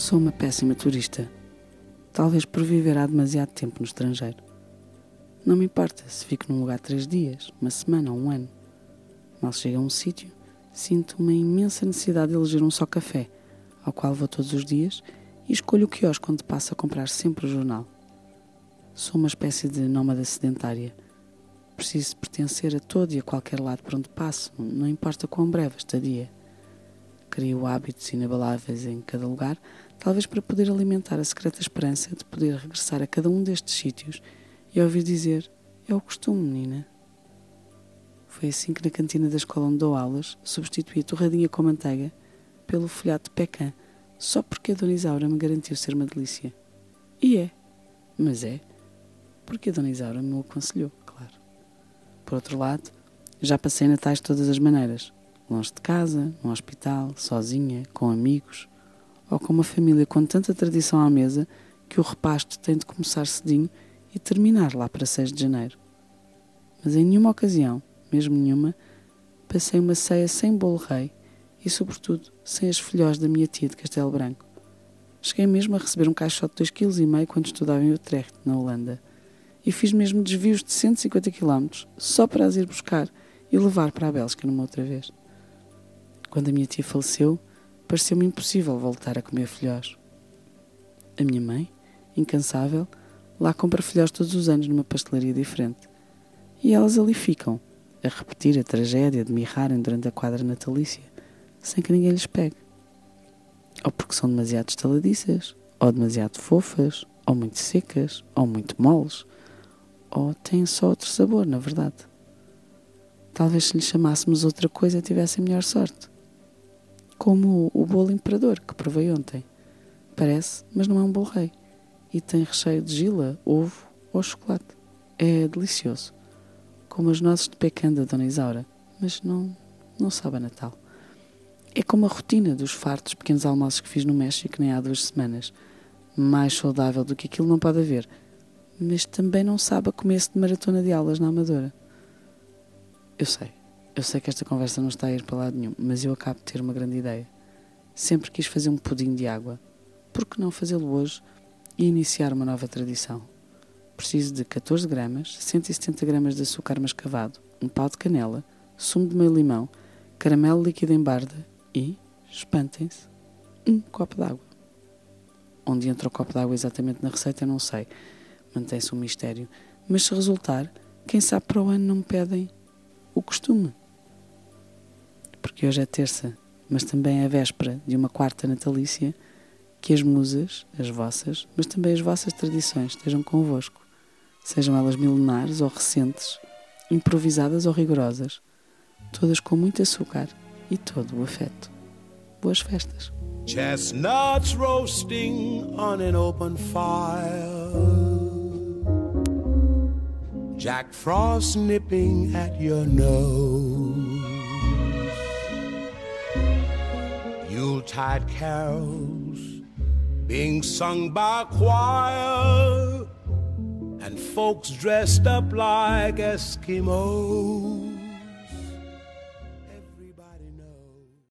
Sou uma péssima turista, talvez por viver há demasiado tempo no estrangeiro. Não me importa se fico num lugar três dias, uma semana ou um ano. Mal chego a um sítio, sinto uma imensa necessidade de eleger um só café, ao qual vou todos os dias e escolho o quiosque onde passo a comprar sempre o jornal. Sou uma espécie de nómada sedentária. Preciso pertencer a todo e a qualquer lado por onde passo, não importa quão breve a estadia. Crio hábitos inabaláveis em cada lugar, talvez para poder alimentar a secreta esperança de poder regressar a cada um destes sítios e ouvir dizer: É o costume, menina. Foi assim que na cantina da escola onde dou aulas substituí a torradinha com manteiga pelo folhado de pecan, só porque a Dona Isaura me garantiu ser uma delícia. E é, mas é, porque a Dona Isaura me o aconselhou, claro. Por outro lado, já passei natais de todas as maneiras longe de casa, num hospital, sozinha, com amigos, ou com uma família com tanta tradição à mesa que o repasto tem de começar cedinho e terminar lá para 6 de janeiro. Mas em nenhuma ocasião, mesmo nenhuma, passei uma ceia sem bolo rei e, sobretudo, sem as filhós da minha tia de Castelo Branco. Cheguei mesmo a receber um caixote de 2,5 kg quando estudava em Utrecht, na Holanda, e fiz mesmo desvios de 150 km só para as ir buscar e levar para a Bélgica numa outra vez. Quando a minha tia faleceu, pareceu-me impossível voltar a comer filhós. A minha mãe, incansável, lá compra filhós todos os anos numa pastelaria diferente. E elas ali ficam, a repetir a tragédia de mirrarem durante a quadra natalícia, sem que ninguém lhes pegue. Ou porque são demasiado estaladiças, ou demasiado fofas, ou muito secas, ou muito moles, ou têm só outro sabor, na verdade. Talvez se lhes chamássemos outra coisa tivessem melhor sorte como o bolo imperador que provei ontem. Parece, mas não é um bolo rei. E tem recheio de gila, ovo ou chocolate. É delicioso. Como as nozes de pecan da Dona Isaura, mas não, não sabe a Natal. É como a rotina dos fartos pequenos almoços que fiz no México nem há duas semanas. Mais saudável do que aquilo não pode haver. Mas também não sabe a começo de maratona de aulas na Amadora. Eu sei, eu sei que esta conversa não está a ir para lado nenhum, mas eu acabo de ter uma grande ideia. Sempre quis fazer um pudim de água. Por que não fazê-lo hoje e iniciar uma nova tradição? Preciso de 14 gramas, 170 gramas de açúcar mascavado, um pau de canela, sumo de meio limão, caramelo líquido em barda e, espantem-se, um copo d'água. Onde entra o copo d'água exatamente na receita, não sei. Mantém-se um mistério. Mas se resultar, quem sabe para o ano não me pedem o costume porque hoje é terça, mas também é véspera de uma quarta natalícia, que as musas, as vossas, mas também as vossas tradições estejam convosco, sejam elas milenares ou recentes, improvisadas ou rigorosas, todas com muito açúcar e todo o afeto. Boas festas. Chestnuts roasting on an open fire. Jack Frost nipping at your nose. Yuletide carols being sung by choir and folks dressed up like Eskimos.